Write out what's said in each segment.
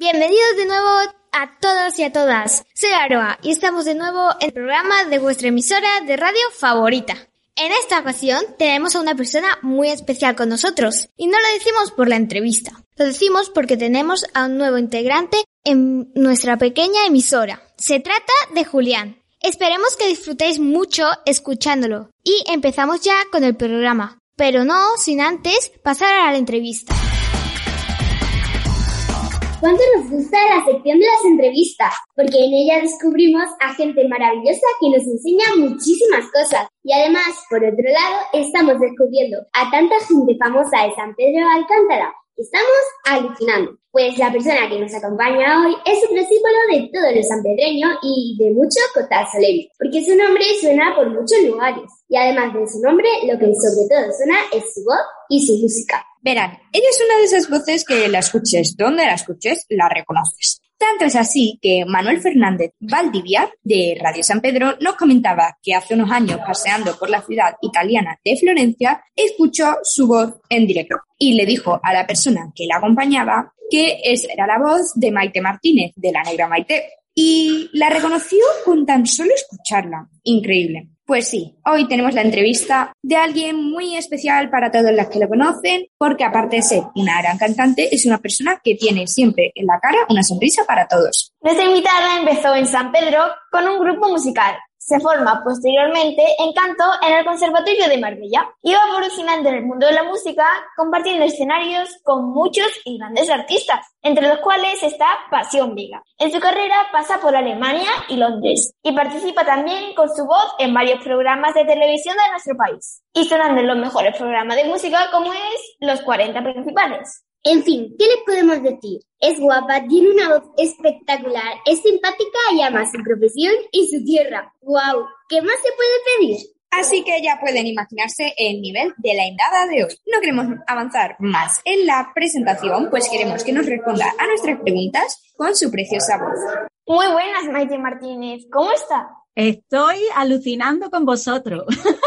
Bienvenidos de nuevo a todos y a todas. Soy Aroa y estamos de nuevo en el programa de vuestra emisora de radio favorita. En esta ocasión tenemos a una persona muy especial con nosotros y no lo decimos por la entrevista, lo decimos porque tenemos a un nuevo integrante en nuestra pequeña emisora. Se trata de Julián. Esperemos que disfrutéis mucho escuchándolo y empezamos ya con el programa, pero no sin antes pasar a la entrevista. ¿Cuánto nos gusta la sección de las entrevistas? Porque en ella descubrimos a gente maravillosa que nos enseña muchísimas cosas. Y además, por otro lado, estamos descubriendo a tanta gente famosa de San Pedro de Alcántara. Estamos alucinando. Pues la persona que nos acompaña hoy es un símbolo de todo lo sanpedreño y de mucho Soleil, porque su nombre suena por muchos lugares. Y además de su nombre, lo que sobre todo suena es su voz y su música. Verán, ella es una de esas voces que la escuches donde la escuches, la reconoces. Tanto es así que Manuel Fernández Valdivia, de Radio San Pedro, nos comentaba que hace unos años, paseando por la ciudad italiana de Florencia, escuchó su voz en directo y le dijo a la persona que la acompañaba que esa era la voz de Maite Martínez, de la Negra Maite. Y la reconoció con tan solo escucharla. Increíble. Pues sí, hoy tenemos la entrevista de alguien muy especial para todos los que lo conocen, porque aparte de ser una gran cantante, es una persona que tiene siempre en la cara una sonrisa para todos. Nuestra invitada empezó en San Pedro con un grupo musical, se forma posteriormente en canto en el Conservatorio de Marbella. Iba evolucionando en el mundo de la música, compartiendo escenarios con muchos y grandes artistas, entre los cuales está Pasión Vega. En su carrera pasa por Alemania y Londres, y participa también con su voz en varios programas de televisión de nuestro país, y sonando los mejores programas de música como es Los 40 Principales. En fin, ¿qué les podemos decir? Es guapa, tiene una voz espectacular, es simpática y ama su profesión y su tierra. ¡Wow! ¿Qué más se puede pedir? Así que ya pueden imaginarse el nivel de la invitada de hoy. No queremos avanzar más en la presentación, pues queremos que nos responda a nuestras preguntas con su preciosa voz. Muy buenas, Maite Martínez. ¿Cómo está? Estoy alucinando con vosotros.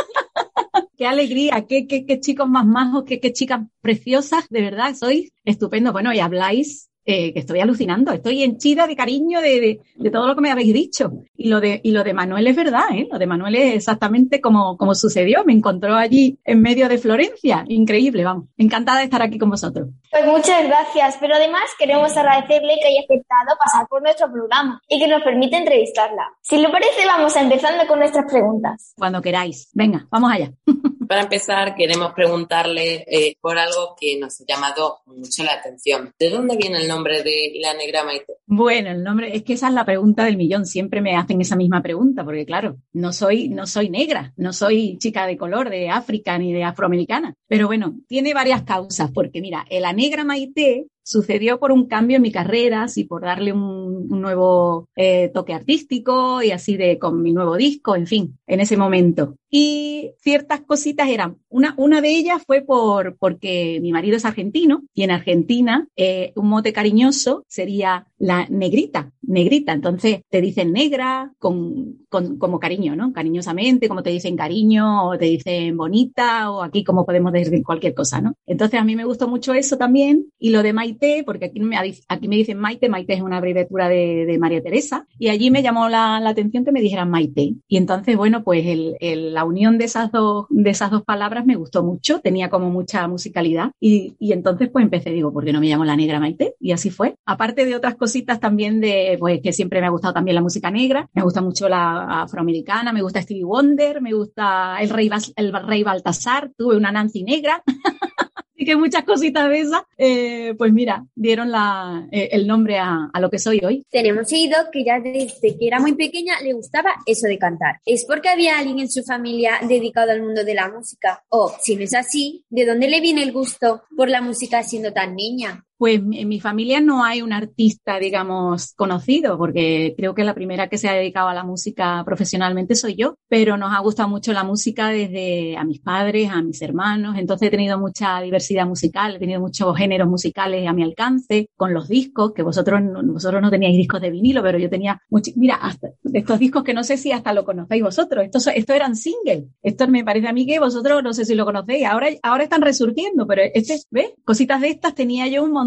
qué alegría, qué, qué, qué chicos más majos, qué, qué chicas preciosas, de verdad, sois estupendo. Bueno, y habláis eh, que estoy alucinando, estoy henchida de cariño de, de, de, todo lo que me habéis dicho. Y lo de, y lo de Manuel es verdad, ¿eh? Lo de Manuel es exactamente como, como sucedió. Me encontró allí en medio de Florencia. Increíble, vamos. Encantada de estar aquí con vosotros. Pues muchas gracias, pero además queremos agradecerle que haya aceptado pasar por nuestro programa y que nos permite entrevistarla. Si le parece, vamos a empezando con nuestras preguntas. Cuando queráis. Venga, vamos allá. Para empezar, queremos preguntarle eh, por algo que nos ha llamado mucho la atención. ¿De dónde viene el nombre de la negra Maite? Bueno, el nombre, es que esa es la pregunta del millón. Siempre me hacen esa misma pregunta, porque claro, no soy, no soy negra, no soy chica de color de África ni de afroamericana. Pero bueno, tiene varias causas, porque mira, la negra Maite sucedió por un cambio en mi carrera, así por darle un, un nuevo eh, toque artístico y así de con mi nuevo disco, en fin, en ese momento. Y ciertas cositas eran, una, una de ellas fue por, porque mi marido es argentino y en Argentina eh, un mote cariñoso sería la negrita, negrita. Entonces te dicen negra con, con, como cariño, ¿no? Cariñosamente, como te dicen cariño o te dicen bonita o aquí como podemos decir cualquier cosa, ¿no? Entonces a mí me gustó mucho eso también y lo de Maite, porque aquí me, aquí me dicen Maite, Maite es una abreviatura de, de María Teresa y allí me llamó la, la, atención que me dijeran Maite. Y entonces, bueno, pues el, la unión de esas, dos, de esas dos palabras me gustó mucho, tenía como mucha musicalidad y, y entonces pues empecé, digo, ¿por qué no me llamo la negra Maite? Y así fue. Aparte de otras cositas también de, pues que siempre me ha gustado también la música negra, me gusta mucho la afroamericana, me gusta Stevie Wonder, me gusta el rey, el rey Baltasar, tuve una Nancy negra. Que muchas cositas de esas, eh, pues mira, dieron la, eh, el nombre a, a, lo que soy hoy. Tenemos oído que ya desde que era muy pequeña le gustaba eso de cantar. ¿Es porque había alguien en su familia dedicado al mundo de la música? O, si no es así, ¿de dónde le viene el gusto por la música siendo tan niña? Pues en mi familia no hay un artista, digamos, conocido, porque creo que la primera que se ha dedicado a la música profesionalmente soy yo, pero nos ha gustado mucho la música desde a mis padres, a mis hermanos, entonces he tenido mucha diversidad musical, he tenido muchos géneros musicales a mi alcance, con los discos, que vosotros, vosotros no teníais discos de vinilo, pero yo tenía muchos, mira, hasta estos discos que no sé si hasta lo conocéis vosotros, estos, estos eran singles, esto me parece a mí que vosotros no sé si lo conocéis, ahora, ahora están resurgiendo, pero este, ¿ves? Cositas de estas tenía yo un montón,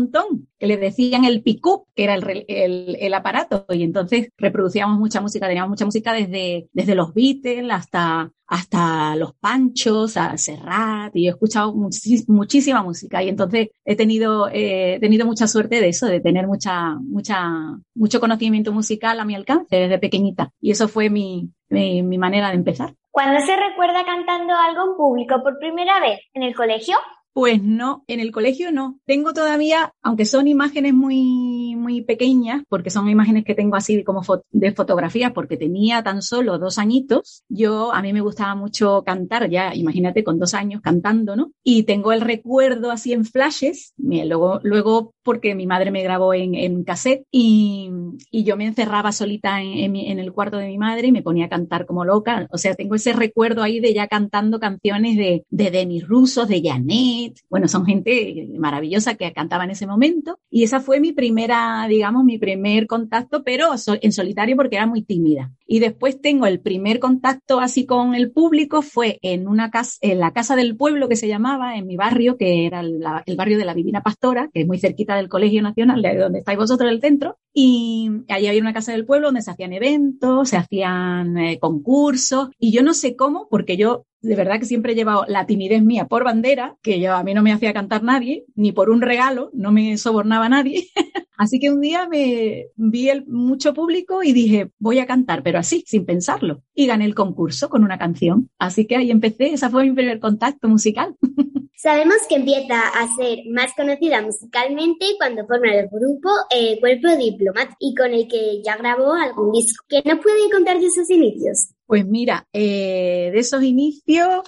que le decían el pick-up, que era el, el, el, aparato, y entonces reproducíamos mucha música, teníamos mucha música desde, desde los Beatles hasta, hasta los Panchos, a Serrat, y he escuchado muchísima música, y entonces he tenido, eh, he tenido mucha suerte de eso, de tener mucha, mucha, mucho conocimiento musical a mi alcance desde pequeñita, y eso fue mi, mi, mi manera de empezar. ¿Cuándo se recuerda cantando algo en público por primera vez? ¿En el colegio? Pues no, en el colegio no. Tengo todavía, aunque son imágenes muy, muy pequeñas, porque son imágenes que tengo así como de fotografía, porque tenía tan solo dos añitos, yo, a mí me gustaba mucho cantar, ya imagínate con dos años cantando, ¿no? Y tengo el recuerdo así en flashes, luego, luego porque mi madre me grabó en, en cassette y, y, yo me encerraba solita en, en, el cuarto de mi madre y me ponía a cantar como loca. O sea, tengo ese recuerdo ahí de ya cantando canciones de, de Denis Rusos, de Janet, bueno, son gente maravillosa que cantaba en ese momento. Y esa fue mi primera, digamos, mi primer contacto, pero en solitario porque era muy tímida. Y después tengo el primer contacto así con el público, fue en una casa, en la casa del pueblo que se llamaba, en mi barrio, que era el, barrio de la Divina Pastora, que es muy cerquita del Colegio Nacional, de donde estáis vosotros, el centro. Y allí había una casa del pueblo donde se hacían eventos, se hacían eh, concursos, y yo no sé cómo, porque yo de verdad que siempre he llevado la timidez mía por bandera, que yo, a mí no me hacía cantar nadie, ni por un regalo, no me sobornaba nadie. así que un día me vi el, mucho público y dije, voy a cantar, pero así, sin pensarlo. Y gané el concurso con una canción. Así que ahí empecé, esa fue mi primer contacto musical. Sabemos que empieza a ser más conocida musicalmente cuando forma el grupo eh, Cuerpo Diplomático y con el que ya grabó algún disco. ¿Qué nos puede contar de sus inicios? Pues mira, eh, de esos inicios,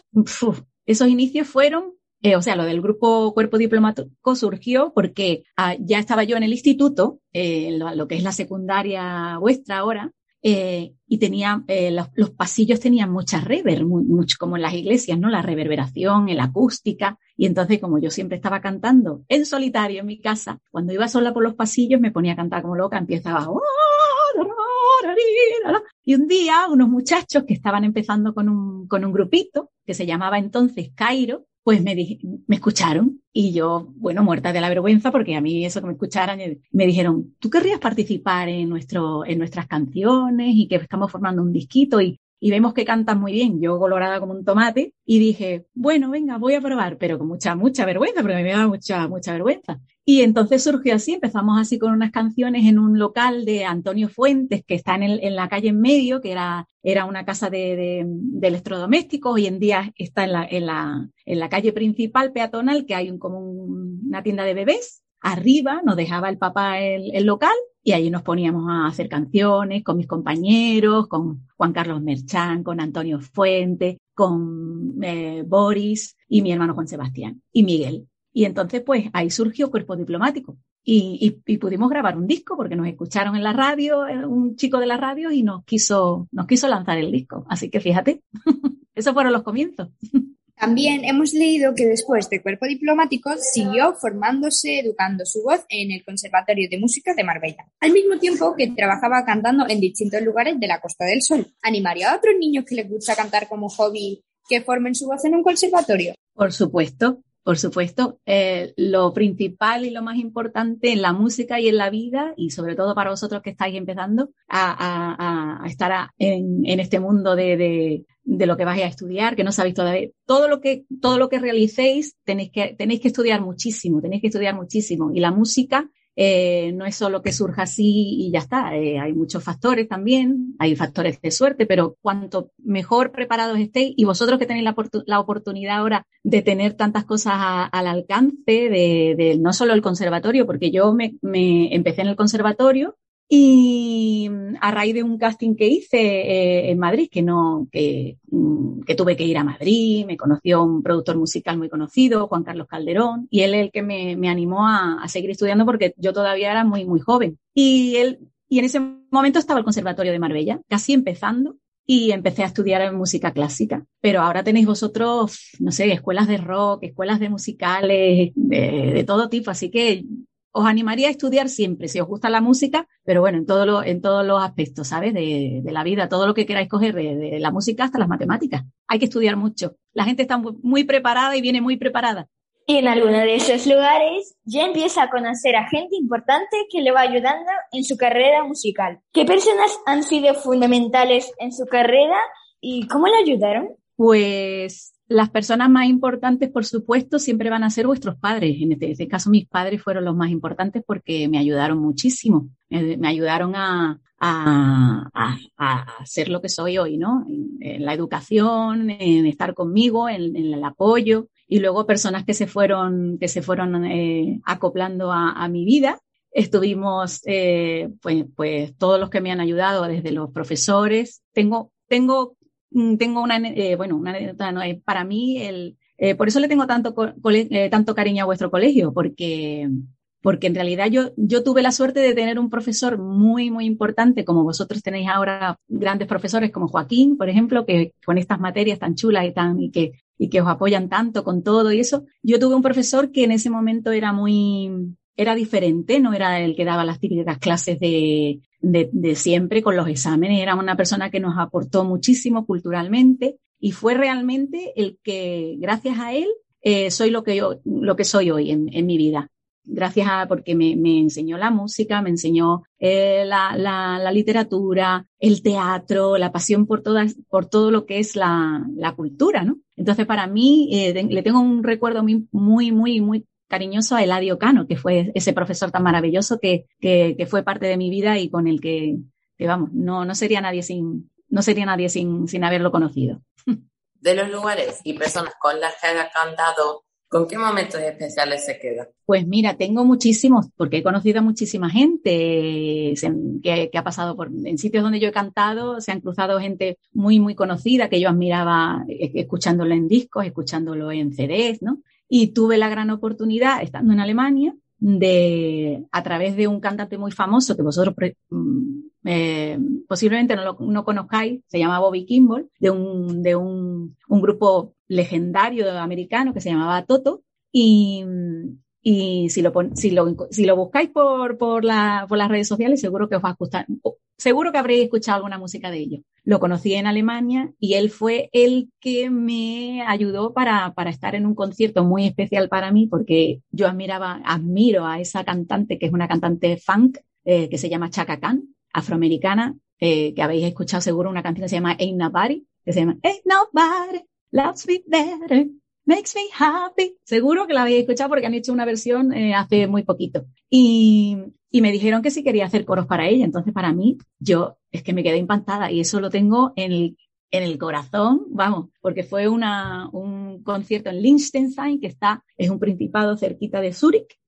esos inicios fueron eh, o sea, lo del grupo Cuerpo Diplomático surgió porque ah, ya estaba yo en el instituto, eh, lo, que es la secundaria vuestra ahora, eh, y tenía, los, los, pasillos tenían mucha rever, mucho como en las iglesias, ¿no? La reverberación, la acústica. Y entonces, como yo siempre estaba cantando en solitario en mi casa, cuando iba sola por los pasillos me ponía a cantar como loca, empezaba. Y un día, unos muchachos que estaban empezando con un, con un grupito, que se llamaba entonces Cairo, pues me, me escucharon y yo, bueno, muerta de la vergüenza, porque a mí eso que me escucharan, eh, me dijeron, ¿tú querrías participar en, nuestro, en nuestras canciones y que estamos formando un disquito? Y, y vemos que cantas muy bien, yo colorada como un tomate, y dije, bueno, venga, voy a probar, pero con mucha, mucha vergüenza, porque me da mucha, mucha vergüenza. Y entonces surgió así, empezamos así con unas canciones en un local de Antonio Fuentes, que está en, el, en la calle en medio, que era, era una casa de, de, de, electrodomésticos, hoy en día está en la, en la, en la calle principal peatonal, que hay como un, una tienda de bebés. Arriba nos dejaba el papá el, el local y ahí nos poníamos a hacer canciones con mis compañeros, con Juan Carlos Merchán, con Antonio Fuentes, con eh, Boris y mi hermano Juan Sebastián y Miguel. Y entonces, pues ahí surgió Cuerpo Diplomático. Y, y, y, pudimos grabar un disco porque nos escucharon en la radio, eh, un chico de la radio, y nos quiso, nos quiso lanzar el disco. Así que fíjate, esos fueron los comienzos. También hemos leído que después de Cuerpo Diplomático siguió formándose, educando su voz en el Conservatorio de Música de Marbella, al mismo tiempo que trabajaba cantando en distintos lugares de la Costa del Sol. ¿Animaría a otros niños que les gusta cantar como hobby que formen su voz en un conservatorio? Por supuesto, por supuesto, eh, lo principal y lo más importante en la música y en la vida, y sobre todo para vosotros que estáis empezando a, estar en, este mundo de, de, de, lo que vais a estudiar, que no sabéis todavía, todo lo que, todo lo que realicéis tenéis que, tenéis que estudiar muchísimo, tenéis que estudiar muchísimo. Y la música eh, no es solo que surja así y ya está. Eh, hay muchos factores también, hay factores de suerte, pero cuanto mejor preparados estéis y vosotros que tenéis la, la oportunidad ahora de tener tantas cosas al alcance de, de, no solo el conservatorio, porque yo me, me empecé en el conservatorio Y a raíz de un casting que hice eh, en Madrid, que no, que, mm, que, tuve que ir a Madrid, me conoció un productor musical muy conocido, Juan Carlos Calderón, y él es el que me, me animó a, a, seguir estudiando porque yo todavía era muy, muy joven. Y él, y en ese momento estaba el Conservatorio de Marbella, casi empezando, y empecé a estudiar música clásica. Pero ahora tenéis vosotros, no sé, escuelas de rock, escuelas de musicales, de, de todo tipo, así que os animaría a estudiar siempre, si os gusta la música, pero bueno, en, todo lo, en todos los aspectos, ¿sabes? De, de, la vida, todo lo que queráis coger, de, de, la música hasta las matemáticas. Hay que estudiar mucho. La gente está muy, muy preparada y viene muy preparada. Y en alguno de esos lugares ya empieza a conocer a gente importante que le va ayudando en su carrera musical. ¿Qué personas han sido fundamentales en su carrera y cómo le ayudaron? Pues las personas más importantes, por supuesto, siempre van a ser vuestros padres. En este, este, caso, mis padres fueron los más importantes porque me ayudaron muchísimo. Me, ayudaron a, a, a, a, ser lo que soy hoy, ¿no? En, la educación, en estar conmigo, en, el apoyo. Y luego personas que se fueron, que se fueron eh, acoplando a, a, mi vida. Estuvimos, eh, pues, pues todos los que me han ayudado, desde los profesores. Tengo, tengo tengo una, eh, bueno, una anécdota, ¿no? para mí, el, eh, por eso le tengo tanto, eh, tanto cariño a vuestro colegio, porque, porque en realidad yo, yo tuve la suerte de tener un profesor muy, muy importante, como vosotros tenéis ahora grandes profesores como Joaquín, por ejemplo, que con estas materias tan chulas y tan, y que, y que os apoyan tanto con todo y eso. Yo tuve un profesor que en ese momento era muy, era diferente, no era el que daba las típicas clases de, de, siempre con los exámenes, era una persona que nos aportó muchísimo culturalmente y fue realmente el que, gracias a él, eh, soy lo que yo, lo que soy hoy en, mi vida. Gracias a, porque me, me, enseñó la música, me enseñó eh, la, la, literatura, el teatro, la pasión por todas, por todo lo que es la, la cultura, ¿no? Entonces, para mí, eh, le tengo un recuerdo muy, muy, muy cariñoso a Eladio Cano, que fue ese profesor tan maravilloso que, que, que fue parte de mi vida y con el que, que, vamos, no, no sería nadie sin, no sería nadie sin, sin haberlo conocido. De los lugares y personas con las que haya cantado, ¿con qué momentos especiales se queda? Pues mira, tengo muchísimos, porque he conocido a muchísima gente que, que ha pasado por, en sitios donde yo he cantado, se han cruzado gente muy, muy conocida que yo admiraba eh, escuchándolo en discos, escuchándolo en CDs, ¿no? Y tuve la gran oportunidad, estando en Alemania, de, a través de un cantante muy famoso que vosotros eh, posiblemente no lo no conozcáis, se llama Bobby Kimball, de un, de un, un grupo legendario americano que se llamaba Toto. Y, y si lo, si lo, si lo buscáis por, por, la, por las redes sociales, seguro que os va a gustar, seguro que habréis escuchado alguna música de ellos. Lo conocí en Alemania y él fue el que me ayudó para, para estar en un concierto muy especial para mí porque yo admiraba, admiro a esa cantante que es una cantante funk eh, que se llama Chaka Khan, afroamericana, eh, que habéis escuchado seguro una canción que se llama Ain't Nobody, que se llama Ain't Nobody loves me better, makes me happy. Seguro que la habéis escuchado porque han hecho una versión eh, hace muy poquito. Y, y me dijeron que sí quería hacer coros para ella. Entonces, para mí, yo es que me quedé impactada y eso lo tengo en el, en el corazón, vamos, porque fue una, un concierto en Liechtenstein, que está, es un principado cerquita de Zúrich,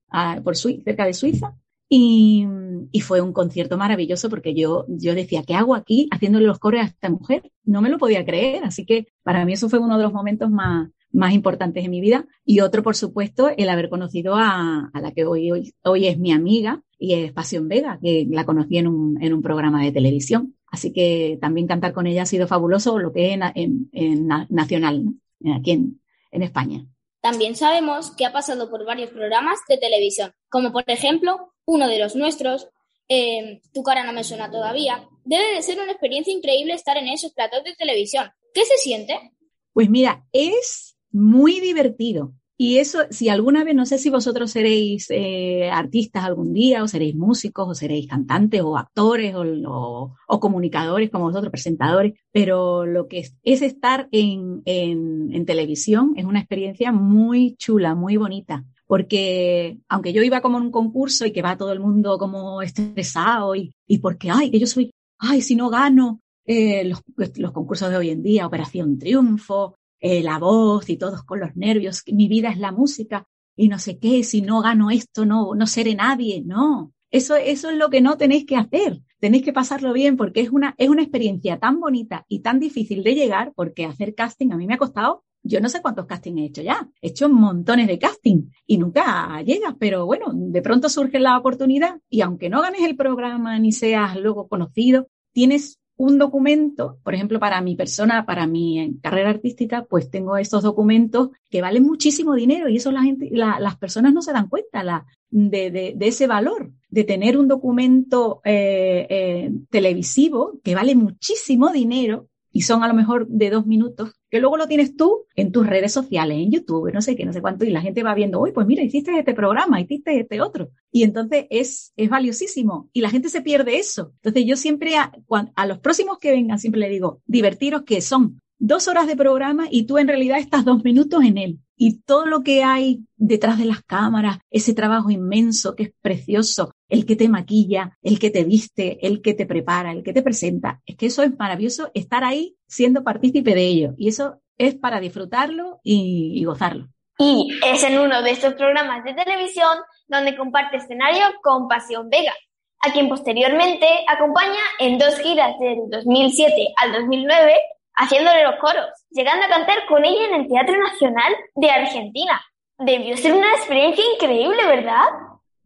por cerca de Suiza. Y, y, fue un concierto maravilloso porque yo, yo decía, ¿qué hago aquí haciéndole los coros a esta mujer? No me lo podía creer. Así que para mí eso fue uno de los momentos más, más importantes en mi vida. Y otro, por supuesto, el haber conocido a, a la que hoy, hoy, hoy es mi amiga y es Pasión Vega, que la conocí en un, en un programa de televisión. Así que también cantar con ella ha sido fabuloso, lo que es en, en, en nacional, ¿no? aquí en, en España. También sabemos que ha pasado por varios programas de televisión, como por ejemplo uno de los nuestros, eh, Tu cara no me suena todavía. Debe de ser una experiencia increíble estar en esos platos de televisión. ¿Qué se siente? Pues mira, es muy divertido. Y eso, si alguna vez, no sé si vosotros seréis eh, artistas algún día, o seréis músicos, o seréis cantantes, o actores, o, comunicadores como vosotros, presentadores, pero lo que es, es estar en, en, televisión es una experiencia muy chula, muy bonita. Porque aunque yo iba como en un concurso y que va todo el mundo como estresado y, y porque, ay, que yo soy, ay, si no gano, eh, los concursos de hoy en día, Operación Triunfo, eh, la voz y todos con los nervios, mi vida es la música y no sé qué, si no gano esto, no, no seré nadie, no. Eso, eso es lo que no tenéis que hacer. Tenéis que pasarlo bien porque es una, es una experiencia tan bonita y tan difícil de llegar porque hacer casting a mí me ha costado yo no sé cuántos castings he hecho ya. He hecho montones de casting y nunca llegas, pero bueno, de pronto surge la oportunidad y aunque no ganes el programa ni seas luego conocido, tienes un documento, por ejemplo, para mi persona, para mi carrera artística, pues tengo estos documentos que valen muchísimo dinero y eso la gente, las personas no se dan cuenta la, de, ese valor, de tener un documento eh, eh, televisivo que vale muchísimo dinero y son a lo mejor de dos minutos, que luego lo tienes tú en tus redes sociales, en YouTube, no sé qué, no sé cuánto, y la gente va viendo, uy, pues mira, hiciste este programa, hiciste este otro. Y entonces es, es valiosísimo y la gente se pierde eso. Entonces yo siempre a, a los próximos que vengan, siempre le digo, divertiros que son dos horas de programa y tú en realidad estás dos minutos en él. Y todo lo que hay detrás de las cámaras, ese trabajo inmenso que es precioso, el que te maquilla, el que te viste, el que te prepara, el que te presenta, es que eso es maravilloso estar ahí siendo partícipe de ello. Y eso es para disfrutarlo y, gozarlo. Y es en uno de estos programas de televisión donde comparte escenario con Pasión Vega, a quien posteriormente acompaña en dos giras del 2007 al 2009 haciéndole los coros, llegando a cantar con ella en el Teatro Nacional de Argentina. Debió ser una experiencia increíble, ¿verdad?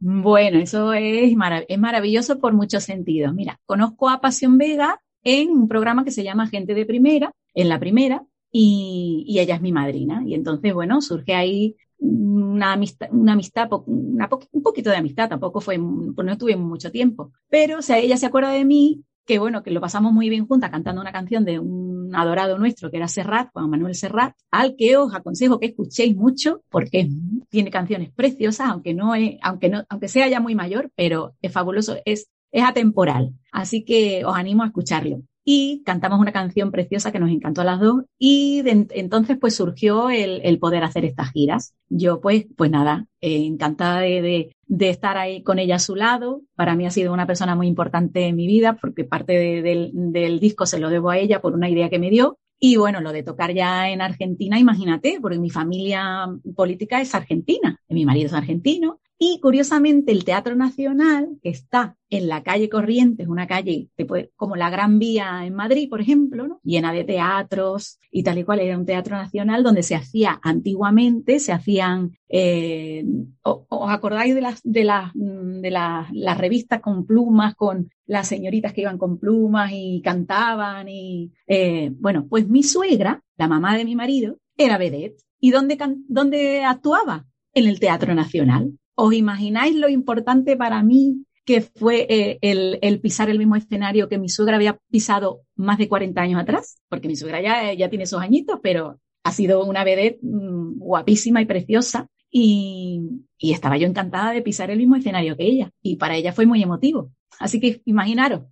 Bueno, eso es, maravilloso por muchos sentidos. Mira, conozco a Pasión Vega en un programa que se llama Gente de Primera, en la primera, y, ella es mi madrina. Y entonces, bueno, surge ahí una amistad, una amistad un poquito de amistad, tampoco fue, pues no estuvimos mucho tiempo. Pero, o sea, ella se acuerda de mí que bueno, que lo pasamos muy bien juntas cantando una canción de un adorado nuestro que era Serrat, Juan Manuel Serrat, al que os aconsejo que escuchéis mucho porque tiene canciones preciosas, aunque no es, aunque no, aunque sea ya muy mayor, pero es fabuloso, es, es atemporal. Así que os animo a escucharlo y cantamos una canción preciosa que nos encantó a las dos y entonces pues surgió el, poder hacer estas giras. Yo pues, pues nada, eh, encantada de, estar ahí con ella a su lado. Para mí ha sido una persona muy importante en mi vida porque parte del, del disco se lo debo a ella por una idea que me dio. Y bueno, lo de tocar ya en Argentina, imagínate, porque mi familia política es argentina, mi marido es argentino, y curiosamente, el Teatro Nacional, que está en la calle Corrientes, una calle como la Gran Vía en Madrid, por ejemplo, llena de teatros y tal y cual, era un teatro nacional donde se hacía antiguamente, se hacían, eh, ¿os acordáis de las, de las, de las, revistas con plumas, con las señoritas que iban con plumas y cantaban? Y, eh, bueno, pues mi suegra, la mamá de mi marido, era vedette. ¿Y dónde, dónde actuaba? En el Teatro Nacional. ¿Os imagináis lo importante para mí que fue eh, el, pisar el mismo escenario que mi suegra había pisado más de 40 años atrás? Porque mi suegra ya, ya tiene esos añitos, pero ha sido una vedette mm, guapísima y preciosa. Y, y estaba yo encantada de pisar el mismo escenario que ella. Y para ella fue muy emotivo. Así que imaginaros.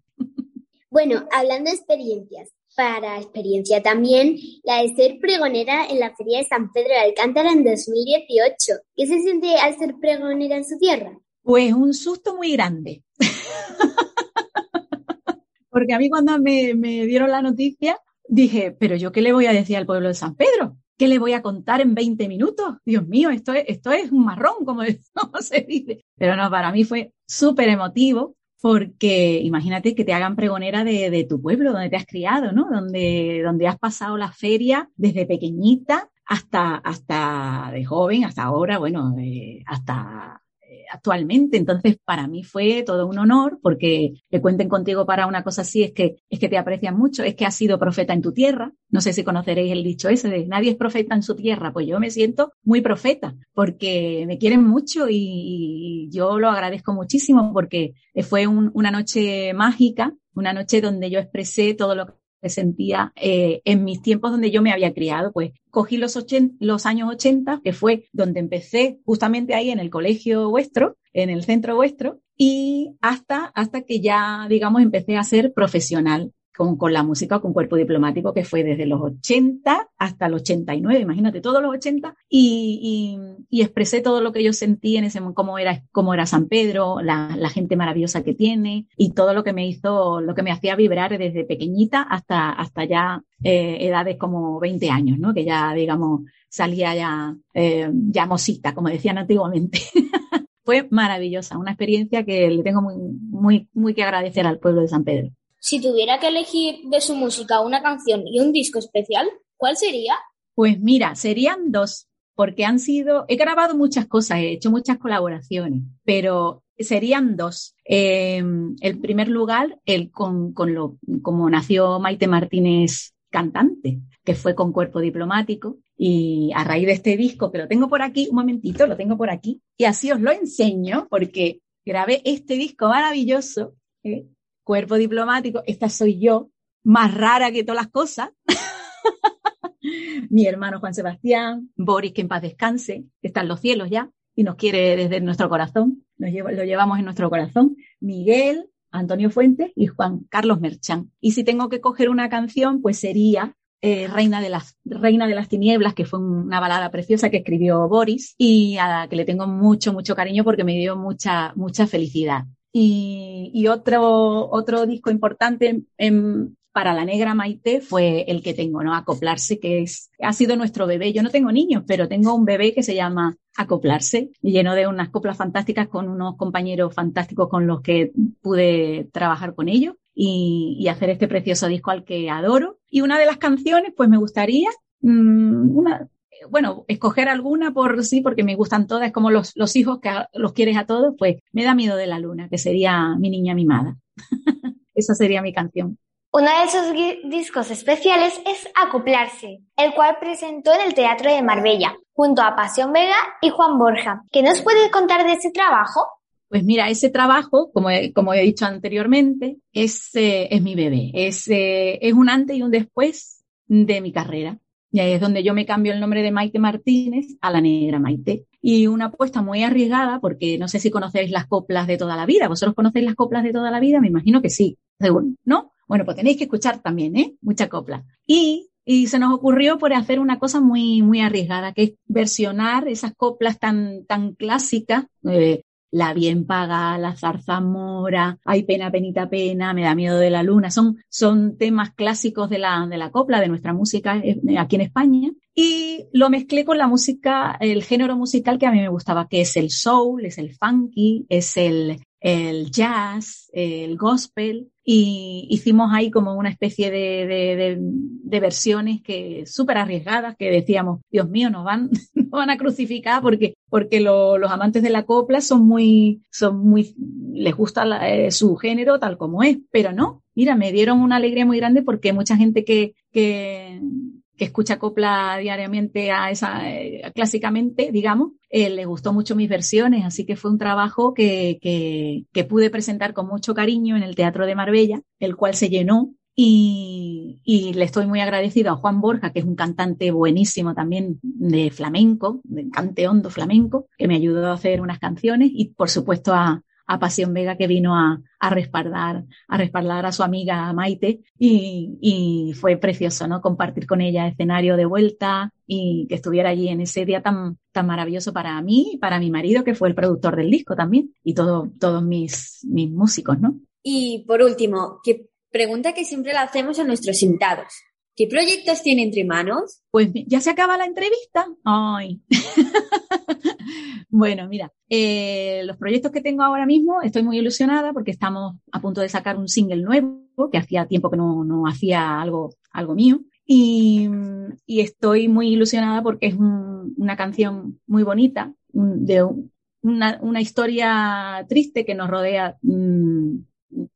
Bueno, hablando de experiencias, para experiencia también la de ser pregonera en la Feria de San Pedro de Alcántara en 2018. ¿Qué se siente al ser pregonera en su tierra? Pues un susto muy grande. Porque a mí cuando me, dieron la noticia, dije, pero yo qué le voy a decir al pueblo de San Pedro? ¿Qué le voy a contar en 20 minutos? Dios mío, esto es, esto es un marrón, como se dice. Pero no, para mí fue súper emotivo porque imagínate que te hagan pregonera de, tu pueblo, donde te has criado, ¿no? Donde, donde has pasado la feria desde pequeñita hasta, hasta de joven, hasta ahora, bueno, eh, hasta actualmente. Entonces, para mí fue todo un honor porque que cuenten contigo para una cosa así es que, es que te aprecian mucho, es que has sido profeta en tu tierra. No sé si conoceréis el dicho ese de nadie es profeta en su tierra. Pues yo me siento muy profeta porque me quieren mucho y, yo lo agradezco muchísimo porque fue una noche mágica, una noche donde yo expresé todo lo que sentía eh, en mis tiempos donde yo me había criado, pues cogí los, los años 80, que fue donde empecé justamente ahí en el colegio vuestro, en el centro vuestro, y hasta, hasta que ya, digamos, empecé a ser profesional con, con, la música con cuerpo diplomático, que fue desde los 80 hasta el 89, imagínate, todos los 80, y, y, y, expresé todo lo que yo sentí en ese momento, cómo era, cómo era San Pedro, la, la, gente maravillosa que tiene, y todo lo que me hizo, lo que me hacía vibrar desde pequeñita hasta, hasta ya eh, edades como 20 años, ¿no? Que ya, digamos, salía ya, eh, ya mosita, como decían antiguamente. fue maravillosa, una experiencia que le tengo muy, muy, muy que agradecer al pueblo de San Pedro. Si tuviera que elegir de su música una canción y un disco especial, ¿cuál sería? Pues mira, serían dos, porque han sido, he grabado muchas cosas, he hecho muchas colaboraciones, pero serían dos. en primer lugar, el con, con lo, como nació Maite Martínez cantante, que fue con cuerpo diplomático. Y a raíz de este disco, que lo tengo por aquí, un momentito, lo tengo por aquí, y así os lo enseño, porque grabé este disco maravilloso, ¿eh? Cuerpo diplomático, esta soy yo, más rara que todas las cosas. Mi hermano Juan Sebastián, Boris, que en paz descanse, que está en los cielos ya y nos quiere desde nuestro corazón, lo llevamos en nuestro corazón. Miguel, Antonio Fuentes y Juan Carlos Merchán. Y si tengo que coger una canción, pues sería eh, Reina, de las, Reina de las Tinieblas, que fue una balada preciosa que escribió Boris y a la que le tengo mucho, mucho cariño porque me dio mucha, mucha felicidad. Y, otro, otro disco importante para la negra Maite fue el que tengo, ¿no? Acoplarse, que es, ha sido nuestro bebé. Yo no tengo niños, pero tengo un bebé que se llama Acoplarse, lleno de unas coplas fantásticas con unos compañeros fantásticos con los que pude trabajar con ellos y, y hacer este precioso disco al que adoro. Y una de las canciones, pues me gustaría, mmm, una, bueno, escoger alguna por sí, porque me gustan todas, como los, los hijos que los quieres a todos, pues me da miedo de la luna, que sería mi niña mimada. Esa sería mi canción. Uno de esos discos especiales es Acoplarse, el cual presentó en el Teatro de Marbella, junto a Pasión Vega y Juan Borja. ¿Qué nos puedes contar de ese trabajo? Pues mira, ese trabajo, como he, como he dicho anteriormente, es, eh, es mi bebé. Es, eh, es un antes y un después de mi carrera. Y ahí es donde yo me cambio el nombre de Maite Martínez a la negra Maite. Y una apuesta muy arriesgada, porque no sé si conocéis las coplas de toda la vida. ¿Vosotros conocéis las coplas de toda la vida? Me imagino que sí. ¿No? Bueno, pues tenéis que escuchar también, ¿eh? Mucha copla. Y, y se nos ocurrió por hacer una cosa muy, muy arriesgada, que es versionar esas coplas tan, tan clásicas, eh, la bien paga, la zarzamora, hay pena, penita, pena, me da miedo de la luna. Son, son temas clásicos de la, de la copla, de nuestra música eh, aquí en España. Y lo mezclé con la música, el género musical que a mí me gustaba, que es el soul, es el funky, es el, el jazz, el gospel, y hicimos ahí como una especie de, de, versiones que súper arriesgadas, que decíamos, Dios mío, nos van, nos van a crucificar porque, porque lo, los amantes de la copla son muy, son muy, les gusta eh, su género tal como es, pero no, mira, me dieron una alegría muy grande porque mucha gente que, que, que escucha copla diariamente a esa, eh, clásicamente, digamos, eh, le gustó mucho mis versiones, así que fue un trabajo que, que, que, pude presentar con mucho cariño en el Teatro de Marbella, el cual se llenó. Y, y le estoy muy agradecido a Juan Borja, que es un cantante buenísimo también de flamenco, de cante hondo flamenco, que me ayudó a hacer unas canciones y por supuesto a, a Pasión Vega que vino a, a, respaldar, a respaldar a su amiga Maite y, y, fue precioso, ¿no? Compartir con ella escenario de vuelta y que estuviera allí en ese día tan, tan maravilloso para mí y para mi marido, que fue el productor del disco también, y todo, todos mis, mis músicos, ¿no? Y por último, qué pregunta que siempre la hacemos a nuestros invitados. ¿Qué proyectos tiene entre manos? Pues ya se acaba la entrevista. Ay. bueno, mira, eh, los proyectos que tengo ahora mismo, estoy muy ilusionada porque estamos a punto de sacar un single nuevo, que hacía tiempo que no, no hacía algo, algo mío. Y, y, estoy muy ilusionada porque es un, una canción muy bonita, de una, una, historia triste que nos rodea mmm,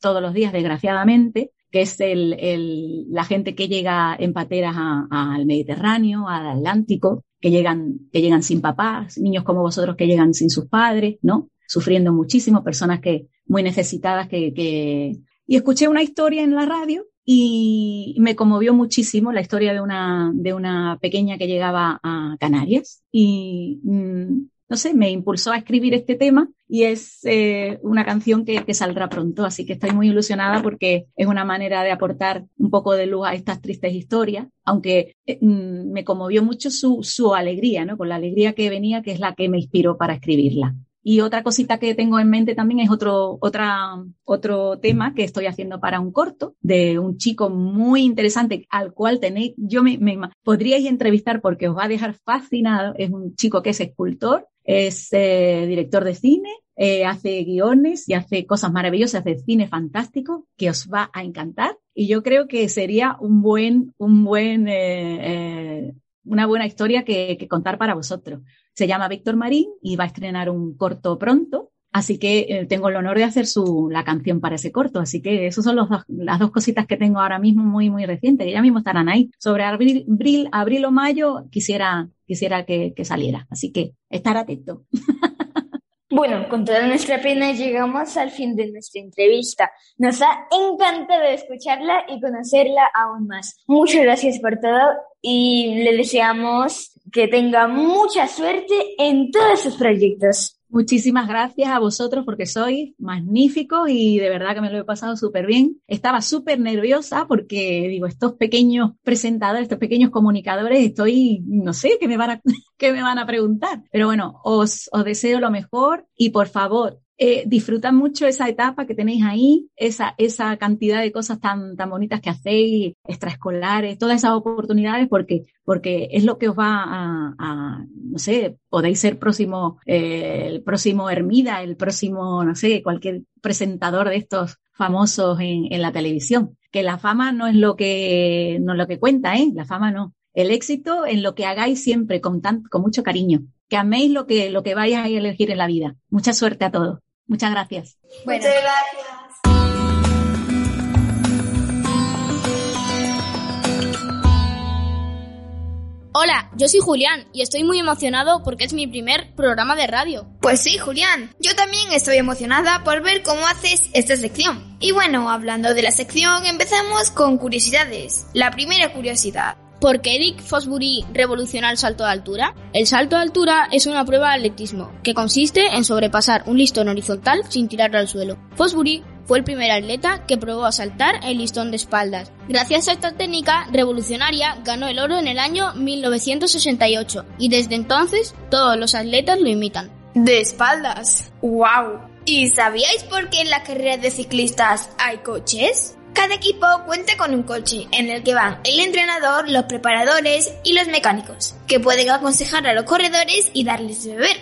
todos los días, desgraciadamente, que es el, el, la gente que llega en pateras al Mediterráneo, al Atlántico, que llegan, que llegan sin papás, niños como vosotros que llegan sin sus padres, ¿no? Sufriendo muchísimo, personas que muy necesitadas que, que... Y escuché una historia en la radio y me conmovió muchísimo la historia de una, de una pequeña que llegaba a Canarias y mmm, no sé, me impulsó a escribir este tema y es eh, una canción que, saldrá pronto, así que estoy muy ilusionada porque es una manera de aportar un poco de luz a estas tristes historias, aunque eh, me conmovió mucho su, su alegría, ¿no? Con la alegría que venía, que es la que me inspiró para escribirla. Y otra cosita que tengo en mente también es otro, otra, otro tema que estoy haciendo para un corto de un chico muy interesante al cual tenéis, yo me, me podríais entrevistar porque os va a dejar fascinado. Es un chico que es escultor, es eh, director de cine, eh, hace guiones y hace cosas maravillosas, hace cine fantástico que os va a encantar. Y yo creo que sería un buen, un buen, eh, una buena historia que, que, contar para vosotros. Se llama Víctor Marín y va a estrenar un corto pronto. Así que eh, tengo el honor de hacer su, la canción para ese corto. Así que esas son las dos cositas que tengo ahora mismo muy, muy recientes, que ya mismo estarán ahí. Sobre abril, abril, abril o mayo quisiera, quisiera que, que saliera. Así que estar atento. Bueno, con toda nuestra pena llegamos al fin de nuestra entrevista. Nos ha encantado escucharla y conocerla aún más. Muchas gracias por todo y le deseamos que tenga mucha suerte en todos sus proyectos. Muchísimas gracias a vosotros porque sois magníficos y de verdad que me lo he pasado súper bien. Estaba súper nerviosa porque digo, estos pequeños presentadores, estos pequeños comunicadores, estoy, no sé, qué me van a, qué me van a preguntar. Pero bueno, os, os deseo lo mejor y por favor, eh, mucho esa etapa que tenéis ahí, esa, esa cantidad de cosas tan, tan bonitas que hacéis, extraescolares, todas esas oportunidades, porque, porque es lo que os va a, a no sé, podéis ser próximo, eh, el próximo Hermida, el próximo, no sé, cualquier presentador de estos famosos en, en la televisión. Que la fama no es lo que, no es lo que cuenta, ¿eh? La fama no. El éxito en lo que hagáis siempre con, tan, con mucho cariño. Que améis lo que, lo que vayáis a elegir en la vida. Mucha suerte a todos. Muchas gracias. Bueno. Muchas gracias. Hola, yo soy Julián y estoy muy emocionado porque es mi primer programa de radio. Pues sí, Julián, yo también estoy emocionada por ver cómo haces esta sección. Y bueno, hablando de la sección, empezamos con curiosidades. La primera curiosidad. ¿Por qué Eric Fosbury revolucionó el salto de altura? El salto de altura es una prueba de atletismo que consiste en sobrepasar un listón horizontal sin tirarlo al suelo. Fosbury fue el primer atleta que probó a saltar el listón de espaldas. Gracias a esta técnica revolucionaria ganó el oro en el año 1968 y desde entonces todos los atletas lo imitan. De espaldas. ¡Wow! ¿Y sabíais por qué en las carreras de ciclistas hay coches? Cada equipo cuenta con un coche en el que van el entrenador, los preparadores y los mecánicos, que pueden aconsejar a los corredores y darles de beber.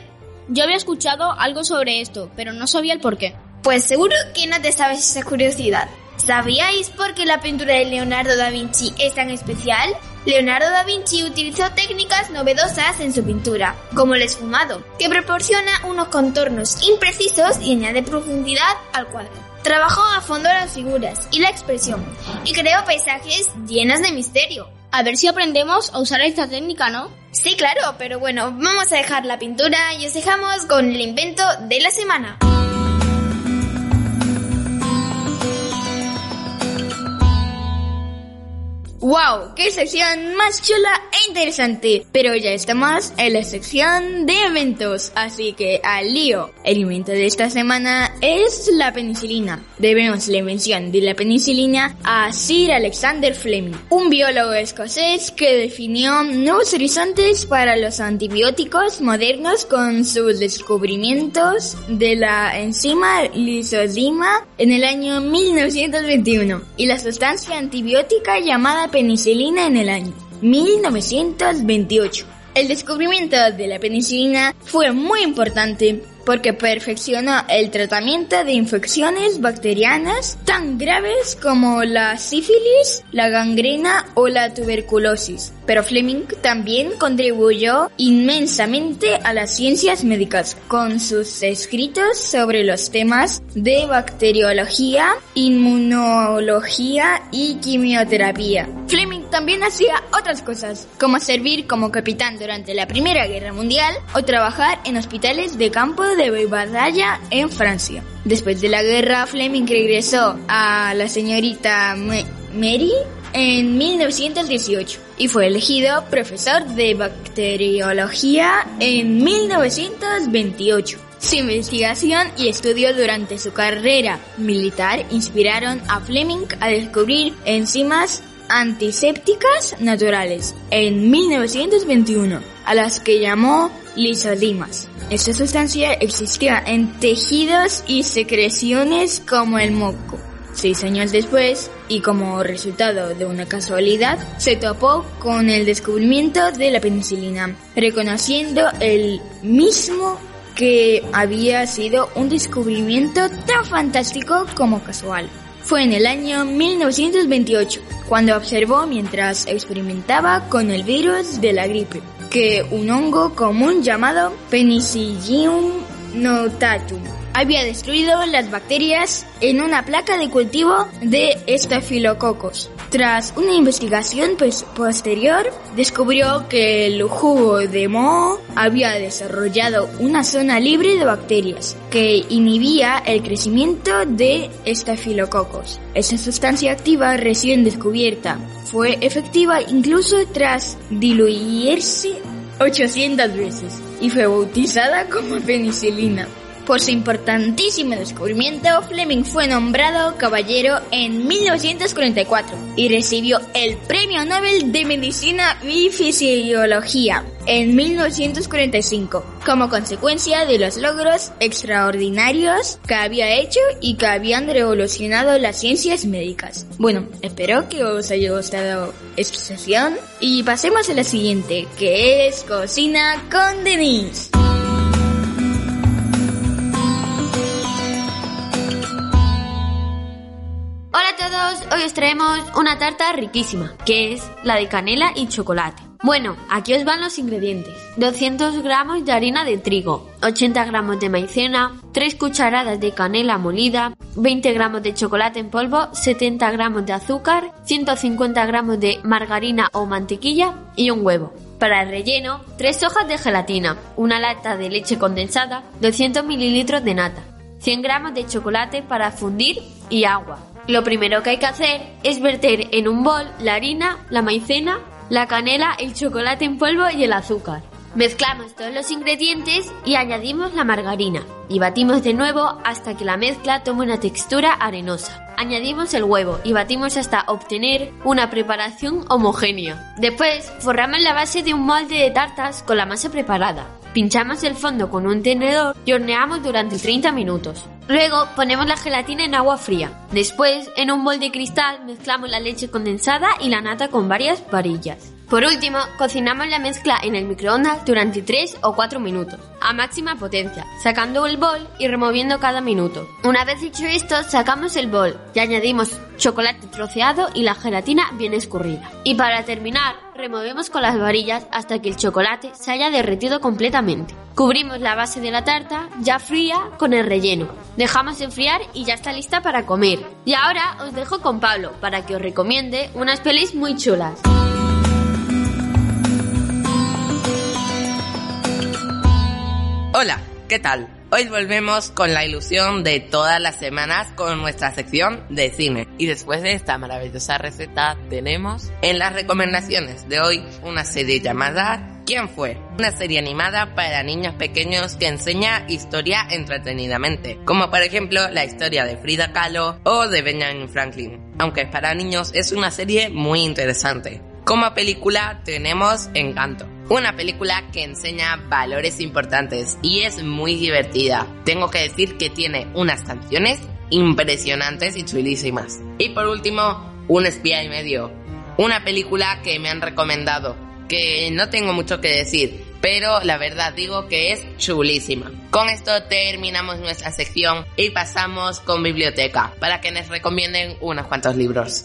Yo había escuchado algo sobre esto, pero no sabía el por qué. Pues seguro que no te sabes esa curiosidad. ¿Sabíais por qué la pintura de Leonardo da Vinci es tan especial? Leonardo da Vinci utilizó técnicas novedosas en su pintura, como el esfumado, que proporciona unos contornos imprecisos y añade profundidad al cuadro. Trabajó a fondo las figuras y la expresión y creó paisajes llenos de misterio. A ver si aprendemos a usar esta técnica, ¿no? Sí, claro, pero bueno, vamos a dejar la pintura y os dejamos con el invento de la semana. ¡Wow! ¡Qué sección más chula e interesante! Pero ya estamos en la sección de eventos, así que al lío. El invento de esta semana es la penicilina. Debemos la invención de la penicilina a Sir Alexander Fleming, un biólogo escocés que definió nuevos horizontes para los antibióticos modernos con sus descubrimientos de la enzima lisodima en el año 1921 y la sustancia antibiótica llamada penicilina en el año 1928. El descubrimiento de la penicilina fue muy importante porque perfeccionó el tratamiento de infecciones bacterianas tan graves como la sífilis, la gangrena o la tuberculosis. Pero Fleming también contribuyó inmensamente a las ciencias médicas con sus escritos sobre los temas de bacteriología, inmunología y quimioterapia. Fleming también hacía otras cosas, como servir como capitán durante la Primera Guerra Mundial o trabajar en hospitales de campo de batalla en Francia. Después de la guerra, Fleming regresó a la señorita Mary en 1918 y fue elegido profesor de bacteriología en 1928. Su investigación y estudio durante su carrera militar inspiraron a Fleming a descubrir enzimas antisépticas naturales en 1921, a las que llamó lisodimas. Esta sustancia existía en tejidos y secreciones como el moco. Seis años después, y como resultado de una casualidad, se topó con el descubrimiento de la penicilina, reconociendo el mismo que había sido un descubrimiento tan fantástico como casual. Fue en el año 1928 cuando observó mientras experimentaba con el virus de la gripe que un hongo común llamado Penicillium notatum había destruido las bacterias en una placa de cultivo de estafilococos. Tras una investigación pues, posterior, descubrió que el jugo de moho había desarrollado una zona libre de bacterias que inhibía el crecimiento de estafilococos. Esa sustancia activa recién descubierta fue efectiva incluso tras diluirse 800 veces y fue bautizada como penicilina. Por su importantísimo descubrimiento, Fleming fue nombrado caballero en 1944 y recibió el Premio Nobel de Medicina y Fisiología en 1945 como consecuencia de los logros extraordinarios que había hecho y que habían revolucionado las ciencias médicas. Bueno, espero que os haya gustado esta sesión y pasemos a la siguiente, que es Cocina con Denise. Hola a todos, hoy os traemos una tarta riquísima, que es la de canela y chocolate. Bueno, aquí os van los ingredientes. 200 gramos de harina de trigo, 80 gramos de maicena, 3 cucharadas de canela molida, 20 gramos de chocolate en polvo, 70 gramos de azúcar, 150 gramos de margarina o mantequilla y un huevo. Para el relleno, 3 hojas de gelatina, una lata de leche condensada, 200 mililitros de nata, 100 gramos de chocolate para fundir y agua. Lo primero que hay que hacer es verter en un bol la harina, la maicena, la canela, el chocolate en polvo y el azúcar. Mezclamos todos los ingredientes y añadimos la margarina y batimos de nuevo hasta que la mezcla tome una textura arenosa. Añadimos el huevo y batimos hasta obtener una preparación homogénea. Después forramos la base de un molde de tartas con la masa preparada. Pinchamos el fondo con un tenedor y horneamos durante 30 minutos. Luego ponemos la gelatina en agua fría. Después, en un bol de cristal, mezclamos la leche condensada y la nata con varias varillas. Por último, cocinamos la mezcla en el microondas durante 3 o 4 minutos, a máxima potencia, sacando el bol y removiendo cada minuto. Una vez hecho esto, sacamos el bol y añadimos chocolate troceado y la gelatina bien escurrida. Y para terminar, removemos con las varillas hasta que el chocolate se haya derretido completamente. Cubrimos la base de la tarta, ya fría, con el relleno. Dejamos enfriar y ya está lista para comer. Y ahora os dejo con Pablo para que os recomiende unas pelis muy chulas. Hola, ¿qué tal? Hoy volvemos con la ilusión de todas las semanas con nuestra sección de cine. Y después de esta maravillosa receta tenemos en las recomendaciones de hoy una serie llamada ¿Quién fue? Una serie animada para niños pequeños que enseña historia entretenidamente, como por ejemplo la historia de Frida Kahlo o de Benjamin Franklin. Aunque para niños, es una serie muy interesante. Como película tenemos Encanto. Una película que enseña valores importantes y es muy divertida. Tengo que decir que tiene unas canciones impresionantes y chulísimas. Y por último, Un espía y medio. Una película que me han recomendado, que no tengo mucho que decir, pero la verdad digo que es chulísima. Con esto terminamos nuestra sección y pasamos con biblioteca, para que nos recomienden unos cuantos libros.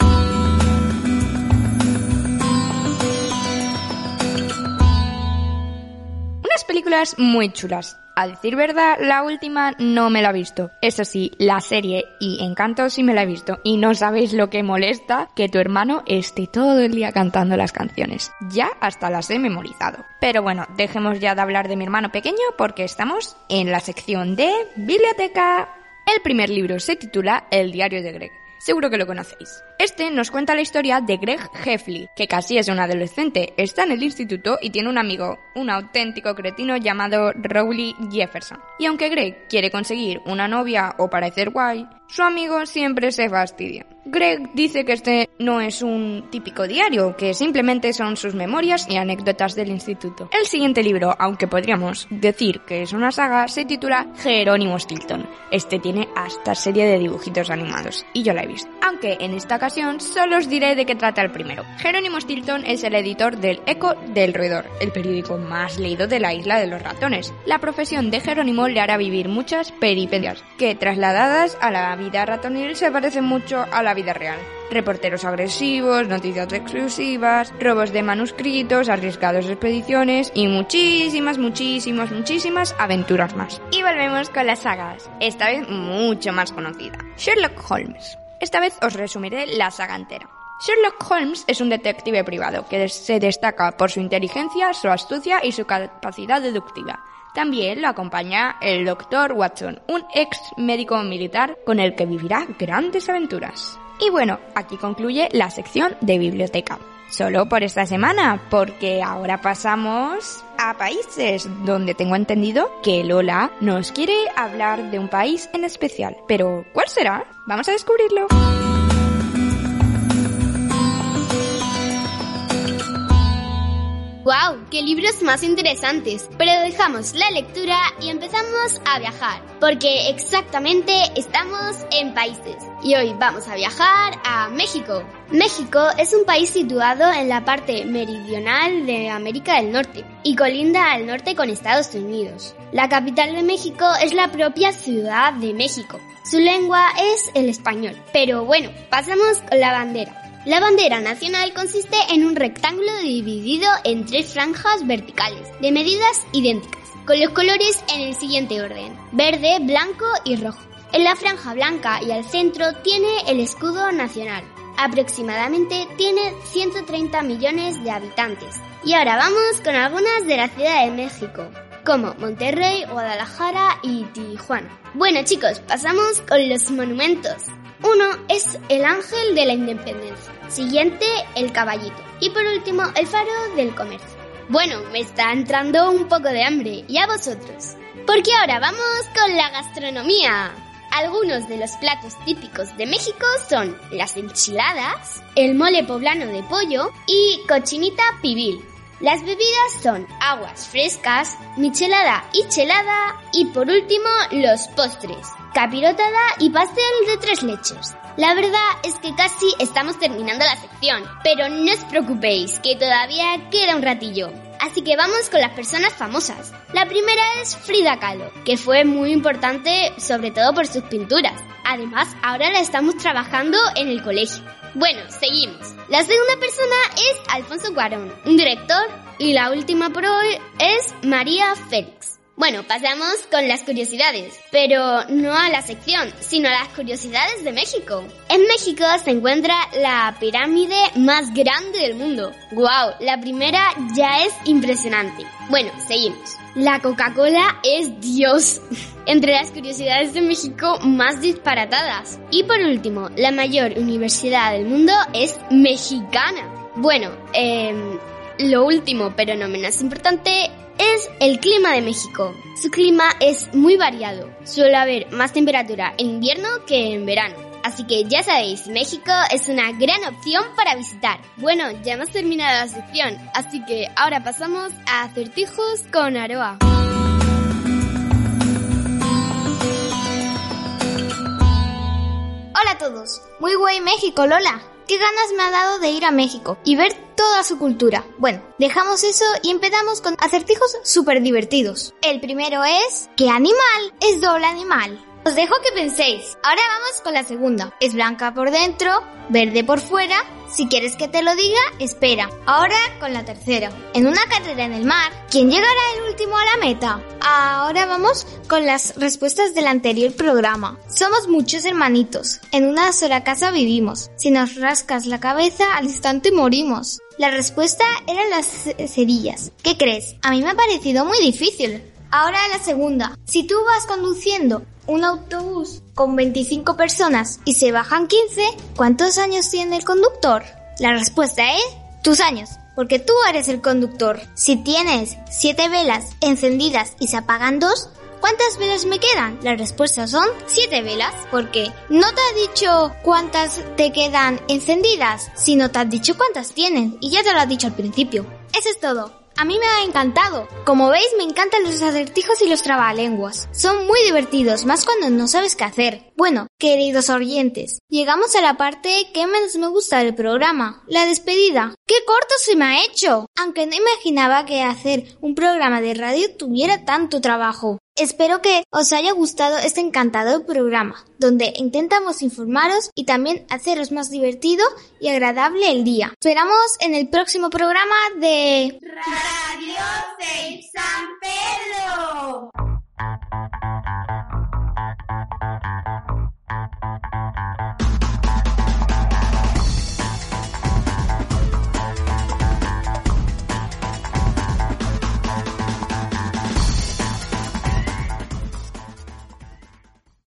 Películas muy chulas. A decir verdad, la última no me la he visto. Eso sí, la serie y Encanto sí me la he visto. Y no sabéis lo que molesta que tu hermano esté todo el día cantando las canciones. Ya hasta las he memorizado. Pero bueno, dejemos ya de hablar de mi hermano pequeño porque estamos en la sección de biblioteca. El primer libro se titula El diario de Greg. Seguro que lo conocéis. Este nos cuenta la historia de Greg Heffley, que casi es un adolescente, está en el instituto y tiene un amigo, un auténtico cretino llamado Rowley Jefferson. Y aunque Greg quiere conseguir una novia o parecer guay, su amigo siempre se fastidia. Greg dice que este no es un típico diario, que simplemente son sus memorias y anécdotas del instituto. El siguiente libro, aunque podríamos decir que es una saga, se titula Jerónimo Stilton. Este tiene hasta serie de dibujitos animados, y yo la he visto. Aunque en esta ocasión solo os diré de qué trata el primero. Jerónimo Stilton es el editor del Eco del Roedor, el periódico más leído de la isla de los ratones. La profesión de Jerónimo le hará vivir muchas peripecias, que trasladadas a la vida ratonil se parecen mucho a la vida real. Reporteros agresivos, noticias exclusivas, robos de manuscritos, arriesgados expediciones y muchísimas, muchísimas, muchísimas aventuras más. Y volvemos con las sagas, esta vez mucho más conocida. Sherlock Holmes. Esta vez os resumiré la saga entera. Sherlock Holmes es un detective privado que se destaca por su inteligencia, su astucia y su capacidad deductiva. También lo acompaña el Dr. Watson, un ex médico militar con el que vivirá grandes aventuras. Y bueno, aquí concluye la sección de biblioteca. Solo por esta semana, porque ahora pasamos a países donde tengo entendido que Lola nos quiere hablar de un país en especial. Pero, ¿cuál será? Vamos a descubrirlo. ¡Wow! ¡Qué libros más interesantes! Pero dejamos la lectura y empezamos a viajar, porque exactamente estamos en países. Y hoy vamos a viajar a México. México es un país situado en la parte meridional de América del Norte y colinda al norte con Estados Unidos. La capital de México es la propia Ciudad de México. Su lengua es el español. Pero bueno, pasamos con la bandera. La bandera nacional consiste en un rectángulo dividido en tres franjas verticales, de medidas idénticas, con los colores en el siguiente orden, verde, blanco y rojo. En la franja blanca y al centro tiene el escudo nacional. Aproximadamente tiene 130 millones de habitantes. Y ahora vamos con algunas de la Ciudad de México, como Monterrey, Guadalajara y Tijuana. Bueno chicos, pasamos con los monumentos. Uno es el ángel de la independencia, siguiente el caballito y por último el faro del comercio. Bueno, me está entrando un poco de hambre, ¿y a vosotros? Porque ahora vamos con la gastronomía. Algunos de los platos típicos de México son las enchiladas, el mole poblano de pollo y cochinita pibil. Las bebidas son aguas frescas, michelada y chelada y por último los postres, capirotada y pastel de tres leches. La verdad es que casi estamos terminando la sección, pero no os preocupéis que todavía queda un ratillo. Así que vamos con las personas famosas. La primera es Frida Kahlo, que fue muy importante sobre todo por sus pinturas. Además, ahora la estamos trabajando en el colegio. Bueno, seguimos. La segunda persona es Alfonso Cuarón, un director, y la última por hoy es María Félix. Bueno, pasamos con las curiosidades, pero no a la sección, sino a las curiosidades de México. En México se encuentra la pirámide más grande del mundo. ¡Wow! La primera ya es impresionante. Bueno, seguimos. La Coca-Cola es Dios. Entre las curiosidades de México más disparatadas. Y por último, la mayor universidad del mundo es mexicana. Bueno, eh, lo último, pero no menos importante, es el clima de México. Su clima es muy variado. Suele haber más temperatura en invierno que en verano. Así que ya sabéis, México es una gran opción para visitar. Bueno, ya hemos terminado la sección, así que ahora pasamos a acertijos con Aroa. Hola a todos, muy guay México, Lola. ¿Qué ganas me ha dado de ir a México y ver toda su cultura? Bueno, dejamos eso y empezamos con acertijos súper divertidos. El primero es, ¿qué animal es doble animal? Os dejo que penséis. Ahora vamos con la segunda. Es blanca por dentro, verde por fuera. Si quieres que te lo diga, espera. Ahora con la tercera. En una carrera en el mar, ¿quién llegará el último a la meta? Ahora vamos con las respuestas del anterior programa. Somos muchos hermanitos. En una sola casa vivimos. Si nos rascas la cabeza, al instante morimos. La respuesta eran las cerillas. ¿Qué crees? A mí me ha parecido muy difícil. Ahora la segunda. Si tú vas conduciendo un autobús con 25 personas y se bajan 15, ¿cuántos años tiene el conductor? La respuesta es tus años, porque tú eres el conductor. Si tienes 7 velas encendidas y se apagan 2, ¿cuántas velas me quedan? La respuesta son 7 velas, porque no te ha dicho cuántas te quedan encendidas, sino te has dicho cuántas tienen, y ya te lo has dicho al principio. Eso es todo. A mí me ha encantado. Como veis, me encantan los acertijos y los trabalenguas. Son muy divertidos, más cuando no sabes qué hacer. Bueno, queridos oyentes, llegamos a la parte que menos me gusta del programa, la despedida. ¡Qué corto se me ha hecho! Aunque no imaginaba que hacer un programa de radio tuviera tanto trabajo. Espero que os haya gustado este encantador programa, donde intentamos informaros y también haceros más divertido y agradable el día. Esperamos en el próximo programa de Radio 6 San Pedro.